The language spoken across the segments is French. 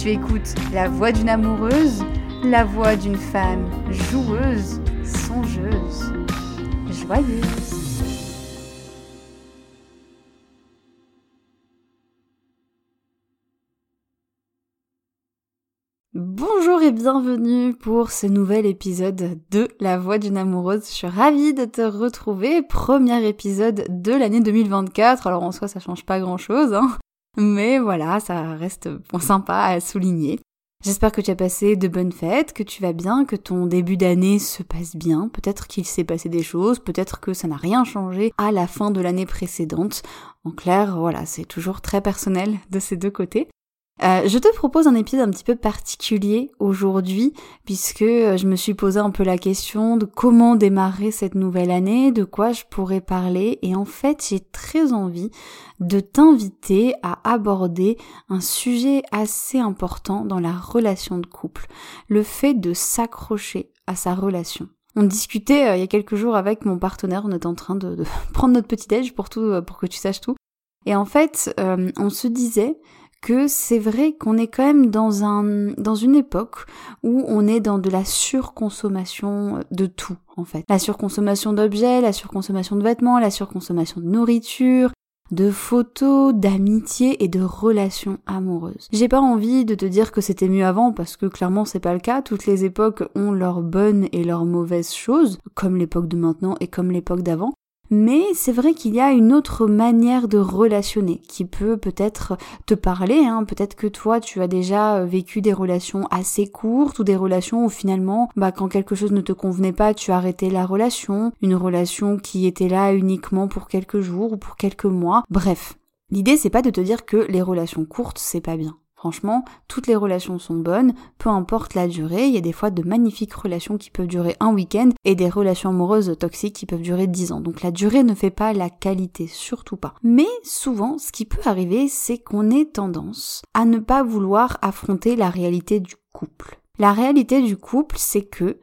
Tu écoutes la voix d'une amoureuse, la voix d'une femme joueuse, songeuse, joyeuse. Bonjour et bienvenue pour ce nouvel épisode de La Voix d'une amoureuse. Je suis ravie de te retrouver. Premier épisode de l'année 2024. Alors en soi ça change pas grand chose, hein. Mais voilà, ça reste sympa à souligner. J'espère que tu as passé de bonnes fêtes, que tu vas bien, que ton début d'année se passe bien. Peut-être qu'il s'est passé des choses, peut-être que ça n'a rien changé à la fin de l'année précédente. En clair, voilà, c'est toujours très personnel de ces deux côtés. Euh, je te propose un épisode un petit peu particulier aujourd'hui, puisque euh, je me suis posé un peu la question de comment démarrer cette nouvelle année, de quoi je pourrais parler, et en fait j'ai très envie de t'inviter à aborder un sujet assez important dans la relation de couple, le fait de s'accrocher à sa relation. On discutait euh, il y a quelques jours avec mon partenaire, on était en train de, prendre notre petit déj pour tout, pour que tu saches tout. Et en fait, on se disait que c'est vrai qu'on est quand même dans un dans une époque où on est dans de la surconsommation de tout en fait. La surconsommation d'objets, la surconsommation de vêtements, la surconsommation de nourriture, de photos, d'amitié et de relations amoureuses. J'ai pas envie de te dire que c'était mieux avant parce que clairement c'est pas le cas. Toutes les époques ont leurs bonnes et leurs mauvaises choses, comme l'époque de maintenant et comme l'époque d'avant. Mais c'est vrai qu'il y a une autre manière de relationner qui peut peut-être te parler. Hein. Peut-être que toi, tu as déjà euh, vécu des relations assez courtes ou des relations où finalement, bah, quand quelque chose ne te convenait pas, tu arrêtais la relation. Une relation qui était là uniquement pour quelques jours ou pour quelques mois. Bref. L'idée, c'est pas de te dire que les relations courtes, c'est pas bien. Franchement, toutes les relations sont bonnes, peu importe la durée. Il y a des fois de magnifiques relations qui peuvent durer un week-end et des relations amoureuses toxiques qui peuvent durer dix ans. Donc la durée ne fait pas la qualité, surtout pas. Mais souvent, ce qui peut arriver, c'est qu'on ait tendance à ne pas vouloir affronter la réalité du couple. La réalité du couple, c'est que,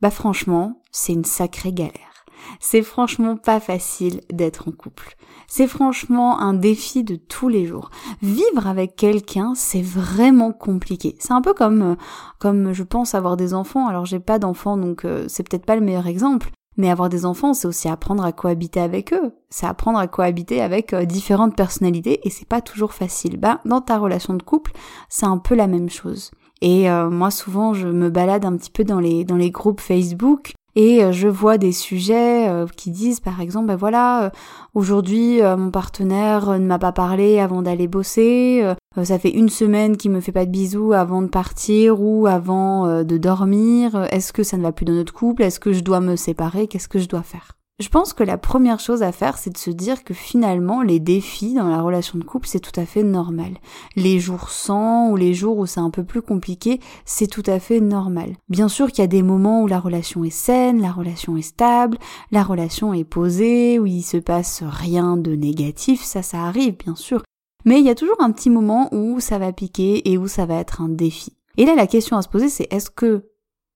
bah franchement, c'est une sacrée galère. C'est franchement pas facile d'être en couple. C'est franchement un défi de tous les jours. Vivre avec quelqu'un, c'est vraiment compliqué. C'est un peu comme euh, comme je pense avoir des enfants. Alors j'ai pas d'enfants donc euh, c'est peut-être pas le meilleur exemple. Mais avoir des enfants, c'est aussi apprendre à cohabiter avec eux. C'est apprendre à cohabiter avec euh, différentes personnalités et c'est pas toujours facile. Bah, dans ta relation de couple, c'est un peu la même chose. Et moi, souvent, je me balade un petit peu dans les dans les groupes Facebook et euh, je vois des sujets euh, qui disent par exemple ben voilà euh, aujourd'hui mon partenaire ne m'a pas parlé avant d'aller bosser ça fait une semaine qu'il me fait pas de bisous avant de partir ou avant de dormir. Est-ce que ça ne va plus dans notre couple? Est-ce que je dois me séparer? Qu'est-ce que je dois faire? Je pense que la première chose à faire, c'est de se dire que finalement, les défis dans la relation de couple, c'est tout à fait normal. Les jours sans ou les jours où c'est un peu plus compliqué, c'est tout à fait normal. Bien sûr qu'il y a des moments où la relation est saine, la relation est stable, la relation est posée, où il se passe rien de négatif, ça, ça arrive, bien sûr. Mais il y a toujours un petit moment où ça va piquer et où ça va être un défi. Et là, la question à se poser, c'est est-ce que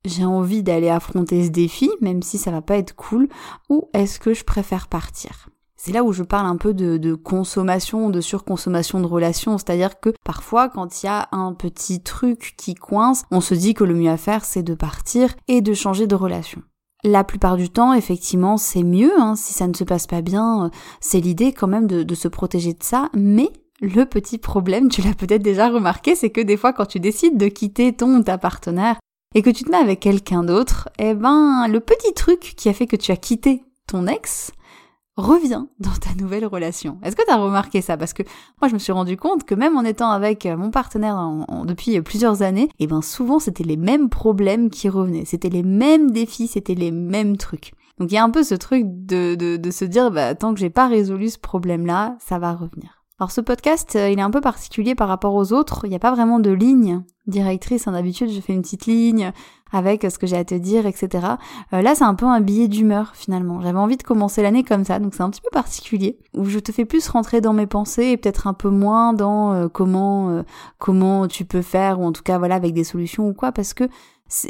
j'ai envie d'aller affronter ce défi, même si ça va pas être cool, ou est-ce que je préfère partir? C'est là où je parle un peu de, consommation, de surconsommation de relations, c'est-à-dire que parfois quand il y a un petit truc qui coince, on se dit que le mieux à faire c'est de partir et de changer de relation. La plupart du temps, effectivement, c'est mieux, hein, si ça ne se passe pas bien, euh, c'est l'idée quand même de, de se protéger de ça, mais le petit problème, tu l'as peut-être déjà remarqué, c'est que des fois quand tu décides de quitter ton ou ta partenaire, et que tu te mets avec quelqu'un d'autre, eh ben, le petit truc qui a fait que tu as quitté ton ex revient dans ta nouvelle relation. Est-ce que tu as remarqué ça? Parce que moi, je me suis rendu compte que même en étant avec mon partenaire depuis plusieurs années, eh ben, souvent, c'était les mêmes problèmes qui revenaient. C'était les mêmes défis, c'était les mêmes trucs. Donc, il y a un peu ce truc de, de, de se dire, bah, tant que j'ai pas résolu ce problème-là, ça va revenir. Alors ce podcast, euh, il est un peu particulier par rapport aux autres. Il n'y a pas vraiment de ligne directrice. En habitude, je fais une petite ligne avec ce que j'ai à te dire, etc. Euh, là, c'est un peu un billet d'humeur finalement. J'avais envie de commencer l'année comme ça, donc c'est un petit peu particulier où je te fais plus rentrer dans mes pensées et peut-être un peu moins dans euh, comment comment tu peux faire ou en tout cas voilà avec des solutions ou quoi parce que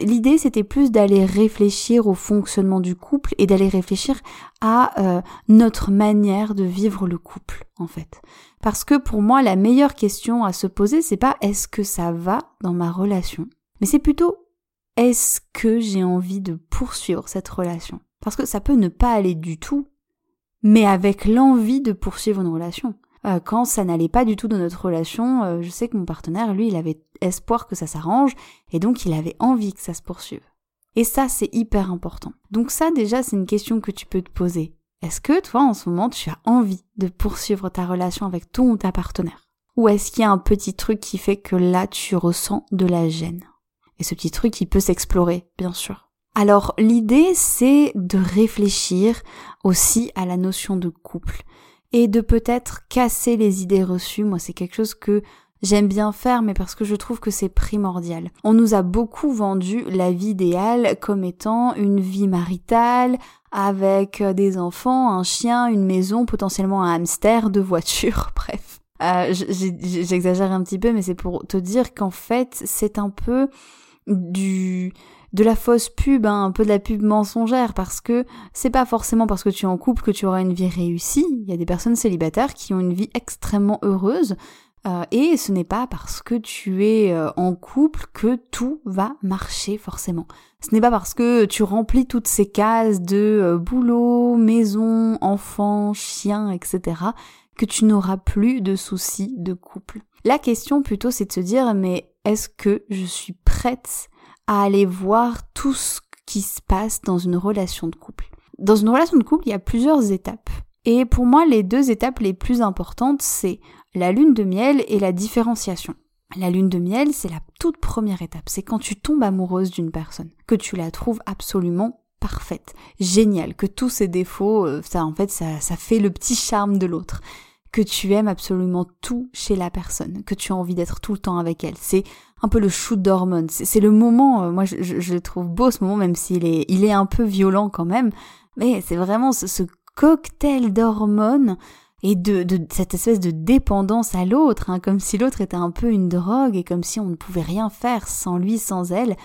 L'idée, c'était plus d'aller réfléchir au fonctionnement du couple et d'aller réfléchir à notre manière de vivre le couple, en fait. Parce que pour moi, la meilleure question à se poser, c'est pas est-ce que ça va dans ma relation, mais c'est plutôt est-ce que j'ai envie de poursuivre cette relation? Parce que ça peut ne pas aller du tout, mais avec l'envie de poursuivre une relation. Euh, quand ça n'allait pas du tout dans notre relation, euh, je sais que mon partenaire, lui, il avait espoir que ça s'arrange, et donc il avait envie que ça se poursuive. Et ça, c'est hyper important. Donc ça, déjà, c'est une question que tu peux te poser. Est-ce que toi, en ce moment, tu as envie de poursuivre ta relation avec ton ou ta partenaire? Ou est-ce qu'il y a un petit truc qui fait que là, tu ressens de la gêne? Et ce petit truc, il peut s'explorer, bien sûr. Alors, l'idée, c'est de réfléchir aussi à la notion de couple et de peut-être casser les idées reçues. Moi, c'est quelque chose que J'aime bien faire, mais parce que je trouve que c'est primordial. On nous a beaucoup vendu la vie idéale comme étant une vie maritale, avec euh, des enfants, un chien, une maison, potentiellement un hamster, deux voitures, bref. Euh, J'exagère un petit peu, mais c'est pour te dire qu'en fait, c'est un peu du de la fausse pub, hein, un peu de la pub mensongère, parce que c'est pas forcément parce que tu es en couple que tu auras une vie réussie. Il y a des personnes célibataires qui ont une vie extrêmement heureuse, euh, et ce n'est pas parce que tu es euh, en couple que tout va marcher forcément. Ce n'est pas parce que tu remplis toutes ces cases de euh, boulot, maison, enfant, chien, etc. que tu n'auras plus de soucis de couple. La question plutôt c'est de se dire mais est-ce que je suis prête à aller voir tout ce qui se passe dans une relation de couple Dans une relation de couple il y a plusieurs étapes. Et pour moi, les deux étapes les plus importantes, c'est la lune de miel et la différenciation. La lune de miel, c'est la toute première étape. C'est quand tu tombes amoureuse d'une personne, que tu la trouves absolument parfaite, géniale, que tous ses défauts, euh, ça en fait, ça, ça fait le petit charme de l'autre, que tu aimes absolument tout chez la personne, que tu as envie d'être tout le temps avec elle. C'est un peu le shoot d'hormones. C'est le moment, euh, moi je, je, le trouve beau ce moment, même s'il est, il est un peu violent quand même, mais c'est vraiment ce, ce cocktail d'hormones et de, de, cette espèce de dépendance à l'autre, hein, comme si l'autre était un peu une drogue et comme si on ne pouvait rien faire sans lui, sans elle.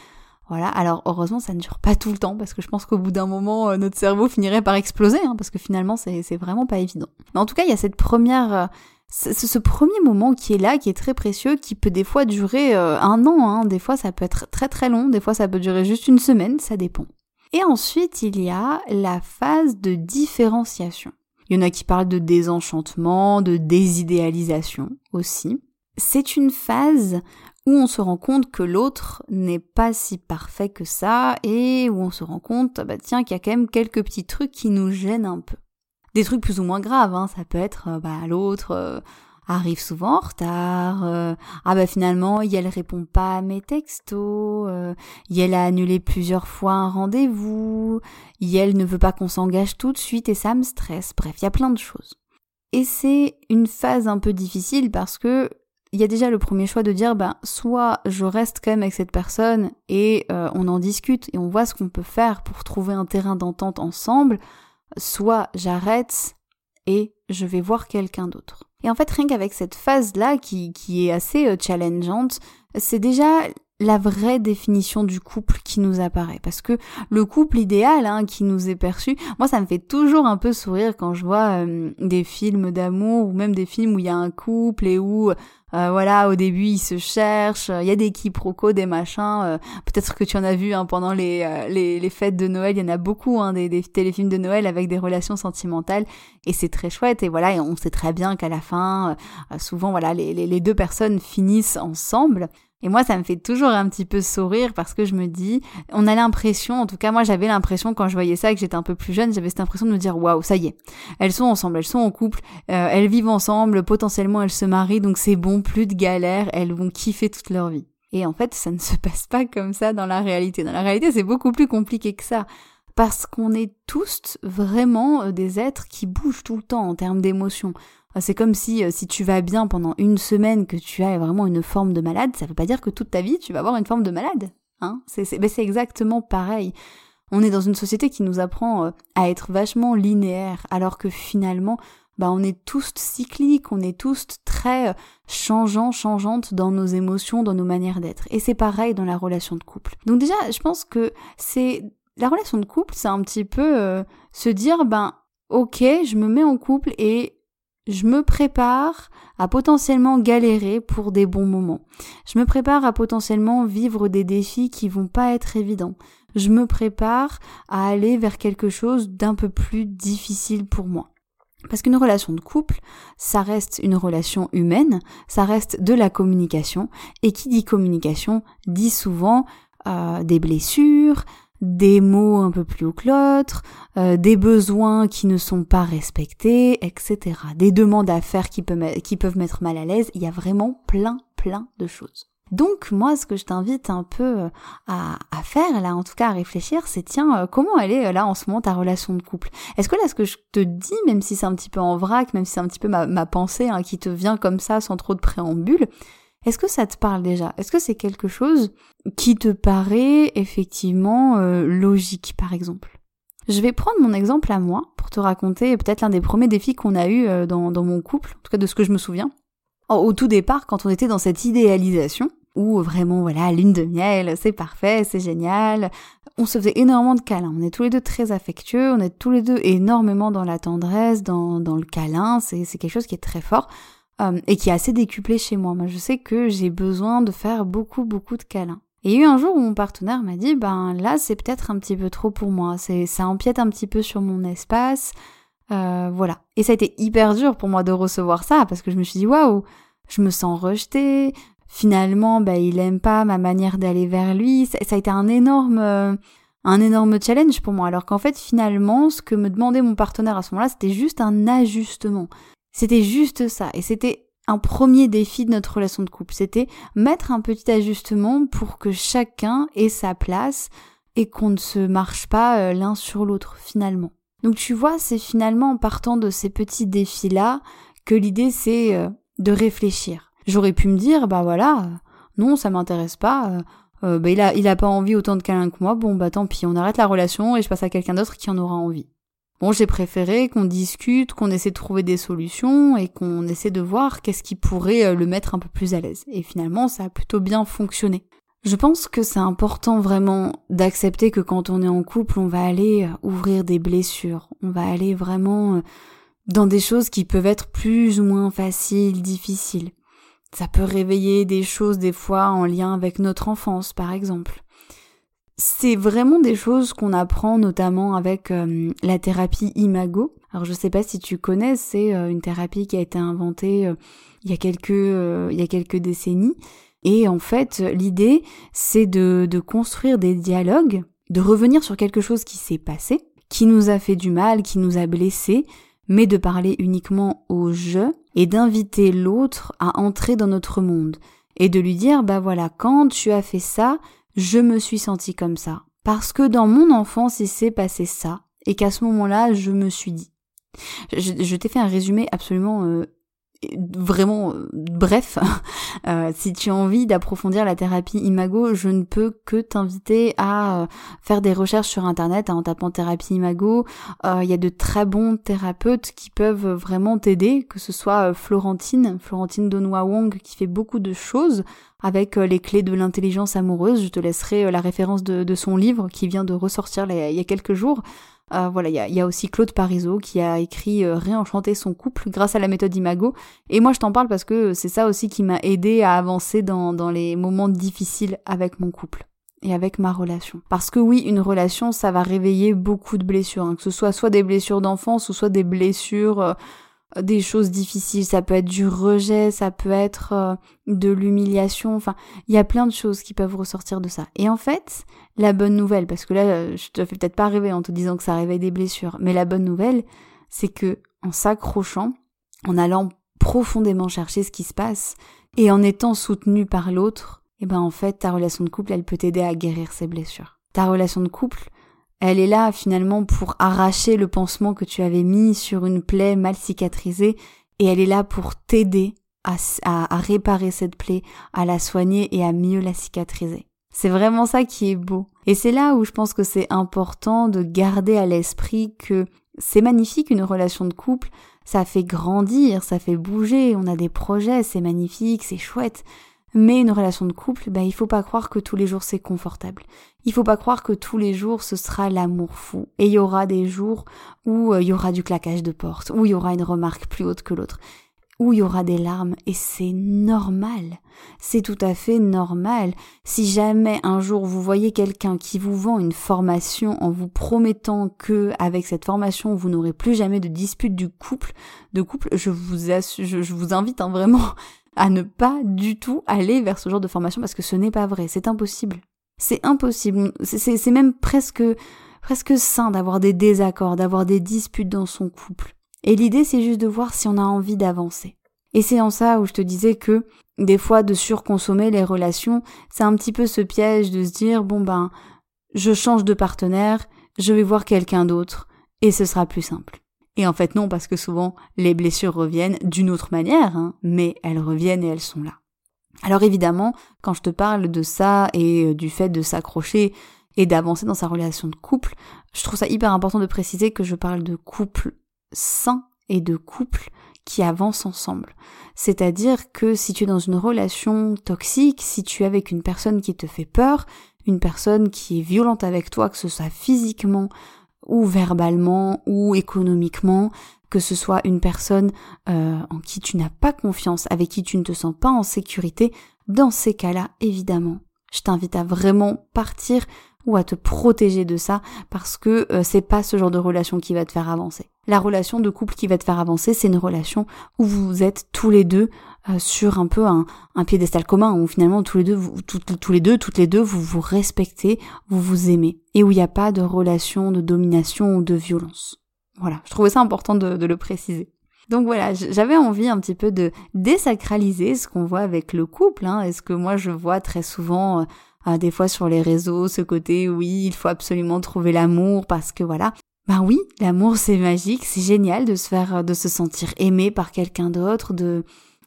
Voilà, alors heureusement ça ne dure pas tout le temps parce que je pense qu'au bout d'un moment euh, notre cerveau finirait par exploser hein, parce que finalement c'est vraiment pas évident. Mais en tout cas il y a cette première... Euh, ce, premier moment qui est là, qui est très précieux, qui peut des fois durer euh, un an, hein. des fois ça peut être très très long, des fois ça peut durer juste une semaine, ça dépend. Et ensuite il y a la phase de différenciation. Il y en a qui parlent de désenchantement, de désidéalisation aussi. C'est une phase où on se rend compte que l'autre n'est pas si parfait que ça et où on se rend compte, bah tiens, qu'il y a quand même quelques petits trucs qui nous gênent un peu. Des trucs plus ou moins graves, hein. ça peut être, euh, bah l'autre, euh, arrive souvent en retard. Euh, ah bah finalement, elle répond pas à mes textos. Euh, a annulé plusieurs fois un rendez-vous. elle ne veut pas qu'on s'engage tout de suite et ça me stresse. Bref, il y a plein de choses. Et c'est une phase un peu difficile parce que il y a déjà le premier choix de dire ben soit je reste quand même avec cette personne et euh, on en discute et on voit ce qu'on peut faire pour trouver un terrain d'entente ensemble, soit j'arrête et je vais voir quelqu'un d'autre. Et en fait, rien qu'avec cette phase-là, qui, qui est assez euh, challengeante, c'est déjà la vraie définition du couple qui nous apparaît. Parce que le couple idéal hein, qui nous est perçu, moi ça me fait toujours un peu sourire quand je vois euh, des films d'amour ou même des films où il y a un couple et où euh, voilà au début ils se cherchent, il y a des quiproquos, des machins. Euh, peut-être que tu en as vu hein, pendant les, les, les, fêtes de Noël, il y en a beaucoup hein, des, des, téléfilms de Noël avec des relations sentimentales et c'est très chouette et voilà et on sait très bien qu'à la fin souvent voilà les, les, les deux personnes finissent ensemble et moi, ça me fait toujours un petit peu sourire parce que je me dis, on a l'impression, en tout cas moi j'avais l'impression quand je voyais ça, que j'étais un peu plus jeune, j'avais cette impression de me dire, waouh, ça y est, elles sont ensemble, elles sont en couple, euh, elles vivent ensemble, potentiellement elles se marient, donc c'est bon, plus de galères, elles vont kiffer toute leur vie. Et en fait, ça ne se passe pas comme ça dans la réalité. Dans la réalité, c'est beaucoup plus compliqué que ça parce qu'on est tous vraiment euh, des êtres qui bougent tout le temps en termes d'émotions. Ah, c'est comme si, euh, si tu vas bien pendant une semaine, que tu as vraiment une forme de malade, ça veut pas dire que toute ta vie, tu vas avoir une forme de malade. Hein c'est, c'est, c'est exactement pareil. On est dans une société qui nous apprend euh, à être vachement linéaire, alors que finalement, bah, on est tous cycliques, on est tous très euh, changeants, changeantes dans nos émotions, dans nos manières d'être. Et c'est pareil dans la relation de couple. Donc déjà, je pense que c'est la relation de couple, c'est un petit peu se dire, ben, ok, je me mets en couple et je me prépare à potentiellement galérer pour des bons moments. Je me prépare à potentiellement vivre des défis qui vont pas être évidents. Je me prépare à aller vers quelque chose d'un peu plus difficile pour moi. Parce qu'une relation de couple, ça reste une relation humaine, ça reste de la communication, et qui dit communication dit souvent euh, des blessures, des mots un peu plus haut que l'autre, euh, des besoins qui ne sont pas respectés, etc. Des demandes à faire qui, peuvent mettre mal à l'aise. Il y a vraiment plein, plein de choses. Donc moi, ce que je t'invite un peu euh, à, faire, là en tout cas à réfléchir, c'est tiens, euh, comment elle est là en ce moment ta relation de couple? Est-ce que là, ce que je te dis, même si c'est un petit peu en vrac, même si c'est un petit peu ma, pensée hein, qui te vient comme ça sans trop de préambule, est-ce que ça te parle déjà? Est-ce que c'est quelque chose qui te paraît effectivement euh, logique, par exemple? Je vais prendre mon exemple à moi pour te raconter peut-être l'un des premiers défis qu'on a eu euh, dans, mon couple, en tout cas de ce que je me souviens. Au tout départ, quand on était dans cette idéalisation, où vraiment, voilà, lune de miel, c'est parfait, c'est génial. On se faisait énormément de câlins. On est tous les deux très affectueux, on est tous les deux énormément dans la tendresse, dans, dans le câlin, c'est quelque chose qui est très fort. Euh, et qui est assez décuplé chez moi. Moi, je sais que j'ai besoin de faire beaucoup, beaucoup de câlins. Et il y a eu un jour où mon partenaire m'a dit, ben là, c'est peut-être un petit peu trop pour moi. C'est, ça empiète un petit peu sur mon espace. Euh, voilà. Et ça a été hyper dur pour moi de recevoir ça parce que je me suis dit, waouh, je me sens rejetée. Finalement, ben, il aime pas ma manière d'aller vers lui. Ça, a été un énorme, euh, un énorme challenge pour moi. Alors qu'en fait, finalement, ce que me demandait mon partenaire à ce moment-là, c'était juste un ajustement. C'était juste ça. Et c'était un premier défi de notre relation de couple. C'était mettre un petit ajustement pour que chacun ait sa place et qu'on ne se marche pas euh, l'un sur l'autre finalement. Donc tu vois, c'est finalement en partant de ces petits défis-là que l'idée c'est euh, de réfléchir. J'aurais pu me dire, bah voilà, euh, non, ça m'intéresse pas, bah il a, il a pas envie autant de câlins que moi, bon bah tant pis, on arrête la relation et je passe à quelqu'un d'autre qui en aura envie. Bon, j'ai préféré qu'on discute, qu'on essaie de trouver des solutions et qu'on essaie de voir qu'est-ce qui pourrait euh, le mettre un peu plus à l'aise. Et finalement, ça a plutôt bien fonctionné. Je pense que c'est important vraiment d'accepter que quand on est en couple, on va aller euh, ouvrir des blessures, on va aller vraiment euh, dans des choses qui peuvent être plus ou moins faciles, difficiles. Ça peut réveiller des choses des fois en lien avec notre enfance, par exemple. C'est vraiment des choses qu'on apprend notamment avec euh, la thérapie Imago. Alors je sais pas si tu connais, c'est euh, une thérapie qui a été inventée euh, il y a quelques il y a quelques décennies et en fait l'idée c'est de, de construire des dialogues, de revenir sur quelque chose qui s'est passé, qui nous a fait du mal, qui nous a blessés, mais de parler uniquement au je et d'inviter l'autre à entrer dans notre monde et de lui dire bah voilà quand tu as fait ça je me suis senti comme ça. Parce que dans mon enfance il s'est passé ça et qu'à ce moment-là je me suis dit. Je, t'ai fait un résumé absolument euh, vraiment euh, bref, euh, si tu as envie d'approfondir la thérapie Imago, je ne peux que t'inviter à euh, faire des recherches sur internet en tapant thérapie Imago. Il y a de très bons thérapeutes qui peuvent vraiment t'aider, que ce soit Florentine, Florentine Donois Wong qui fait beaucoup de choses avec les clés de l'intelligence amoureuse. Je te laisserai la référence de, son livre qui vient de ressortir il y a quelques jours. Euh, voilà, il y a, aussi Claude Parisot qui a écrit euh, Réenchanter son couple grâce à la méthode Imago. Et moi, je t'en parle parce que c'est ça aussi qui m'a aidé à avancer dans, dans les moments difficiles avec mon couple et avec ma relation. Parce que oui, une relation, ça va réveiller beaucoup de blessures, hein, que ce soit soit des blessures d'enfance ou soit des blessures euh, des choses difficiles, ça peut être du rejet, ça peut être euh, de l'humiliation, enfin, il y a plein de choses qui peuvent ressortir de ça. Et en fait, la bonne nouvelle, parce que là, euh, je te fais peut-être pas rêver en te disant que ça réveille des blessures, mais la bonne nouvelle, c'est que en s'accrochant, en allant profondément chercher ce qui se passe, et en étant soutenu par l'autre, eh ben en fait, ta relation de couple, elle peut t'aider à guérir ces blessures. Ta relation de couple, elle est là finalement pour arracher le pansement que tu avais mis sur une plaie mal cicatrisée et elle est là pour t'aider à, réparer cette plaie, à la soigner et à mieux la cicatriser. C'est vraiment ça qui est beau. Et c'est là où je pense que c'est important de garder à l'esprit que c'est magnifique une relation de couple, ça fait grandir, ça fait bouger, on a des projets, c'est magnifique, c'est chouette. Mais une relation de couple, bah, il faut pas croire que tous les jours c'est confortable. Il faut pas croire que tous les jours ce sera l'amour fou. Et il y aura des jours où euh, il y aura du claquage de porte, où il y aura une remarque plus haute que l'autre, où il y aura des larmes. Et c'est normal. C'est tout à fait normal. Si jamais un jour vous voyez quelqu'un qui vous vend une formation en vous promettant que avec cette formation vous n'aurez plus jamais de dispute du couple, de couple, je vous invite hein, vraiment à ne pas du tout aller vers ce genre de formation parce que ce n'est pas vrai, c'est impossible. C'est impossible, c'est même presque presque sain d'avoir des désaccords, d'avoir des disputes dans son couple. Et l'idée c'est juste de voir si on a envie d'avancer. Et c'est en ça où je te disais que des fois de surconsommer les relations, c'est un petit peu ce piège de se dire bon ben je change de partenaire, je vais voir quelqu'un d'autre et ce sera plus simple. Et en fait non, parce que souvent les blessures reviennent d'une autre manière, hein, mais elles reviennent et elles sont là. Alors évidemment, quand je te parle de ça et euh, du fait de s'accrocher et d'avancer dans sa relation de couple, je trouve ça hyper important de préciser que je parle de couple sain et de couple qui avance ensemble. C'est-à-dire que si tu es dans une relation toxique, si tu es avec une personne qui te fait peur, une personne qui est violente avec toi, que ce soit physiquement, ou verbalement ou économiquement, que ce soit une personne euh, en qui tu n'as pas confiance, avec qui tu ne te sens pas en sécurité, dans ces cas-là, évidemment, je t'invite à vraiment partir ou à te protéger de ça parce que euh, c'est pas ce genre de relation qui va te faire avancer. La relation de couple qui va te faire avancer, c'est une relation où vous êtes tous les deux euh, sur un peu un, un, piédestal commun, où finalement tous les deux, vous, tous les deux, toutes les deux, vous vous respectez, vous vous aimez, et où il n'y a pas de relation de domination ou de violence. Voilà, je trouvais ça important de, le préciser. Donc voilà, j'avais envie un petit peu de désacraliser ce qu'on voit avec le couple, hein, et ce que moi je vois très souvent euh, euh, des fois sur les réseaux, ce côté oui, il faut absolument trouver l'amour parce que voilà. Ben oui, l'amour c'est magique, c'est génial de se faire, de se sentir aimé par quelqu'un d'autre, de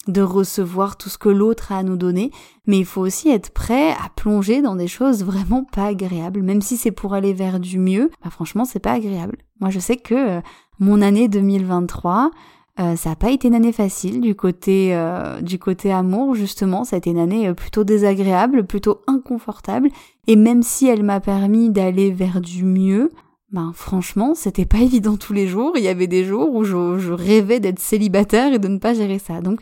de recevoir tout ce que l'autre a à nous donner, mais il faut aussi être prêt à plonger dans des choses vraiment pas agréables, même si c'est pour aller vers du mieux, bah franchement c'est pas agréable. Moi je sais que euh, mon année 2023, euh, ça n'a pas été une année facile du côté euh, du côté amour justement, ça a été une année euh, plutôt désagréable, plutôt inconfortable. Et même si elle m'a permis d'aller vers du mieux, ben franchement, c'était pas évident tous les jours, il y avait des jours où je, rêvais d'être célibataire et de ne pas gérer ça. Donc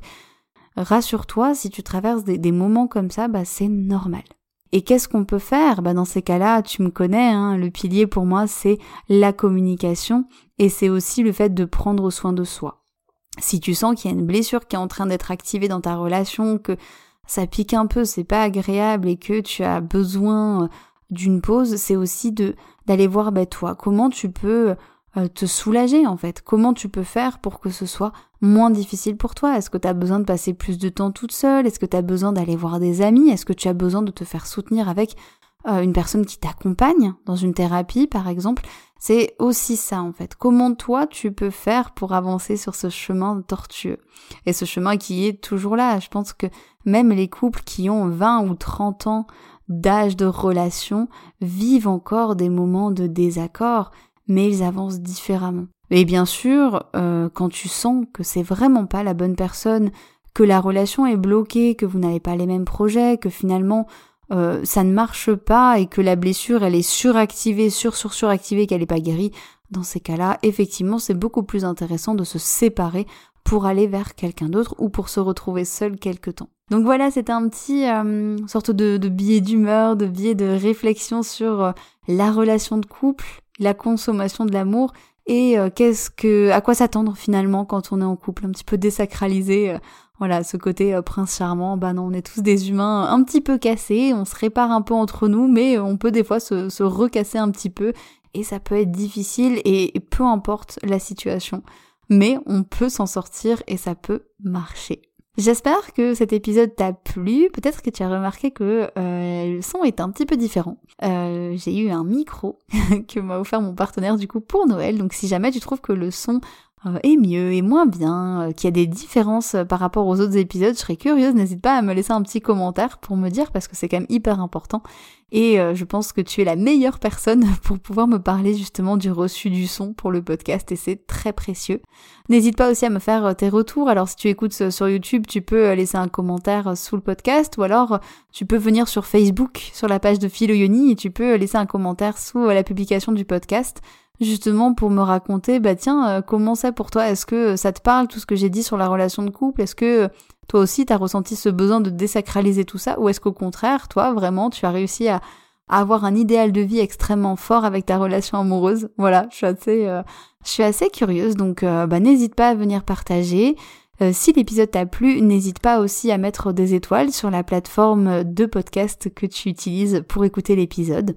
rassure-toi, si tu traverses des, moments comme ça, bah c'est normal. Et qu'est-ce qu'on peut faire? Bah Dans ces cas-là, tu me connais, hein, le pilier pour moi, c'est la communication et c'est aussi le fait de prendre soin de soi si tu sens qu'il y a une blessure qui est en train d'être activée dans ta relation, que ça pique un peu, c'est pas agréable et que tu as besoin euh, d'une pause, c'est aussi de d'aller voir bah, toi comment tu peux euh, te soulager en fait? Comment tu peux faire pour que ce soit moins difficile pour toi? Est-ce que tu as besoin de passer plus de temps toute seule? Est-ce que tu as besoin d'aller voir des amis? Est-ce que tu as besoin de te faire soutenir avec euh, une personne qui t'accompagne dans une thérapie par exemple? C'est aussi ça en fait. Comment toi tu peux faire pour avancer sur ce chemin tortueux? Et ce chemin qui est toujours là. Je pense que même les couples qui ont 20 ou 30 ans d'âge de relation vivent encore des moments de désaccord, mais ils avancent différemment. Et bien sûr, euh, quand tu sens que c'est vraiment pas la bonne personne, que la relation est bloquée, que vous n'avez pas les mêmes projets, que finalement euh, ça ne marche pas et que la blessure elle est suractivée, sur sur suractivée, qu'elle n'est pas guérie, dans ces cas-là, effectivement, c'est beaucoup plus intéressant de se séparer pour aller vers quelqu'un d'autre ou pour se retrouver seul quelque temps. Donc voilà, c'était un petit euh, sorte de, de billet d'humeur, de billet de réflexion sur euh, la relation de couple, la consommation de l'amour et euh, qu'est-ce que, à quoi s'attendre finalement quand on est en couple, un petit peu désacralisé. voilà, ce côté prince charmant, bah non, on est tous des humains un petit peu cassés, on se répare un peu entre nous, mais on peut des fois se, se recasser un petit peu et ça peut être difficile et peu importe la situation mais on peut s'en sortir et ça peut marcher. J'espère que cet épisode t'a plu. Peut-être que tu as remarqué que euh, le son est un petit peu différent. Euh, j'ai eu un micro que m'a offert mon partenaire du coup pour Noël. Donc si jamais tu trouves que le son est mieux et moins bien, euh, qu'il y a des différences euh, par rapport aux autres épisodes, je serais curieuse. N'hésite pas à me laisser un petit commentaire pour me dire parce que c'est quand même hyper important. Et je pense que tu es la meilleure personne pour pouvoir me parler justement du reçu du son pour le podcast et c'est très précieux. N'hésite pas aussi à me faire tes retours. Alors si tu écoutes sur YouTube, tu peux laisser un commentaire sous le podcast ou alors tu peux venir sur Facebook, sur la page de Philo Yoni et tu peux laisser un commentaire sous la publication du podcast justement pour me raconter, bah tiens, euh, comment c'est pour toi? Est-ce que ça te parle tout ce que j'ai dit sur la relation de couple? Est-ce que toi aussi t'as ressenti ce besoin de désacraliser tout ça? Ou est-ce qu'au contraire, toi vraiment, tu as réussi à, avoir un idéal de vie extrêmement fort avec ta relation amoureuse? Voilà, je suis assez, euh, je suis assez curieuse, donc euh, bah, n'hésite pas à venir partager. si l'épisode t'a plu, n'hésite pas aussi à mettre des étoiles sur la plateforme de podcast que tu utilises pour écouter l'épisode.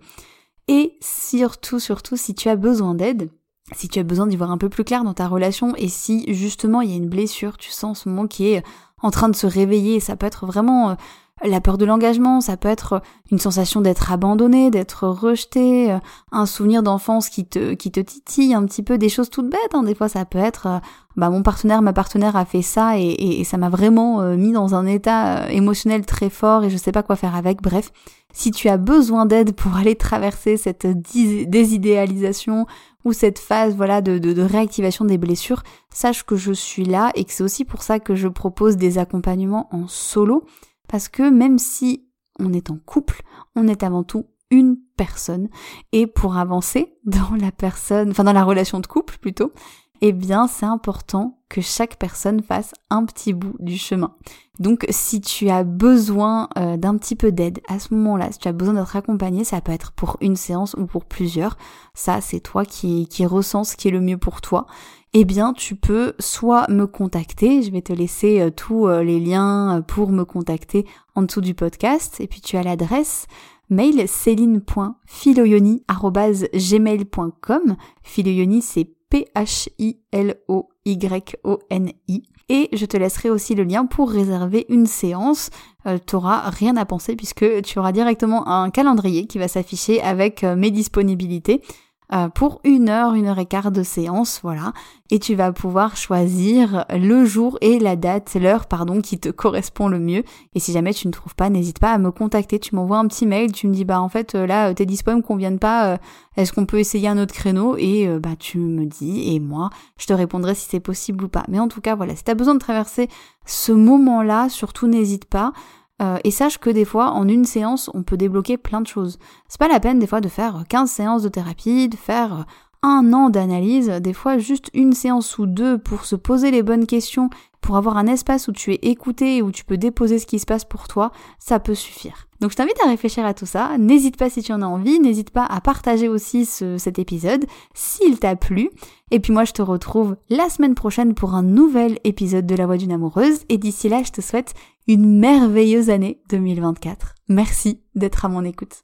Et surtout, surtout, si tu as besoin d'aide, si tu as besoin d'y voir un peu plus clair dans ta relation et si justement il y a une blessure, tu sens ce moment qui est en train de se réveiller, ça peut être vraiment euh, la peur de l'engagement, ça peut être une sensation d'être abandonné, d'être rejeté, euh, un souvenir d'enfance qui te qui titille un petit peu, des choses toutes bêtes. Hein. Des fois, ça peut être, euh, bah mon partenaire, ma partenaire a fait ça et, ça m'a vraiment euh, mis dans un état émotionnel très fort et je sais pas quoi faire avec. Bref, si tu as besoin d'aide pour aller traverser cette désidéalisation ou cette phase voilà de réactivation des blessures, sache que je suis là et que c'est aussi pour ça que je propose des accompagnements en solo parce que même si on est en couple, on est avant tout une personne. Et pour avancer dans la personne, enfin dans la relation de couple plutôt, eh bien c'est important que chaque personne fasse un petit bout du chemin. Donc si tu as besoin euh, d'un petit peu d'aide à ce moment-là, si tu as besoin d'être accompagné, ça peut être pour une séance ou pour plusieurs. Ça c'est toi qui, qui ressens ce qui est le mieux pour toi eh bien tu peux soit me contacter, je vais te laisser euh, tous euh, les liens euh, pour me contacter en dessous du podcast, et puis tu as l'adresse mail céline.filoyoni.gmail.com. Filoyoni c'est P-H-I-L-O-Y-O-N-I. Et je te laisserai aussi le lien pour réserver une séance. Tu t'auras rien à penser puisque tu auras directement un calendrier qui va s'afficher avec mes disponibilités. Euh, pour une heure, une heure et quart de séance, voilà. Et tu vas pouvoir choisir le jour et la date, l'heure, pardon, qui te correspond le mieux. Et si jamais tu ne trouves pas, n'hésite pas à me contacter. Tu m'envoies un petit mail, tu me dis, bah en fait, euh, là, tes dispo me conviennent pas, euh, est-ce qu'on peut essayer un autre créneau? Et bah tu me dis, et moi, je te répondrai si c'est possible ou pas. Mais en tout cas, voilà, si tu as besoin de traverser ce moment-là, surtout n'hésite pas. Euh, et sache que des fois, en une séance, on peut débloquer plein de choses. C'est pas la peine des fois de faire 15 séances de thérapie, de faire un an d'analyse, des fois juste une séance ou deux pour se poser les bonnes questions, pour avoir un espace où tu es écouté et où tu peux déposer ce qui se passe pour toi, ça peut suffire. Donc je t'invite à réfléchir à tout ça, n'hésite pas si tu en as envie, n'hésite pas à partager aussi cet épisode s'il t'a plu. Et puis moi je te retrouve la semaine prochaine pour un nouvel épisode de La Voix d'une amoureuse et d'ici là je te souhaite une merveilleuse année 2024. Merci d'être à mon écoute.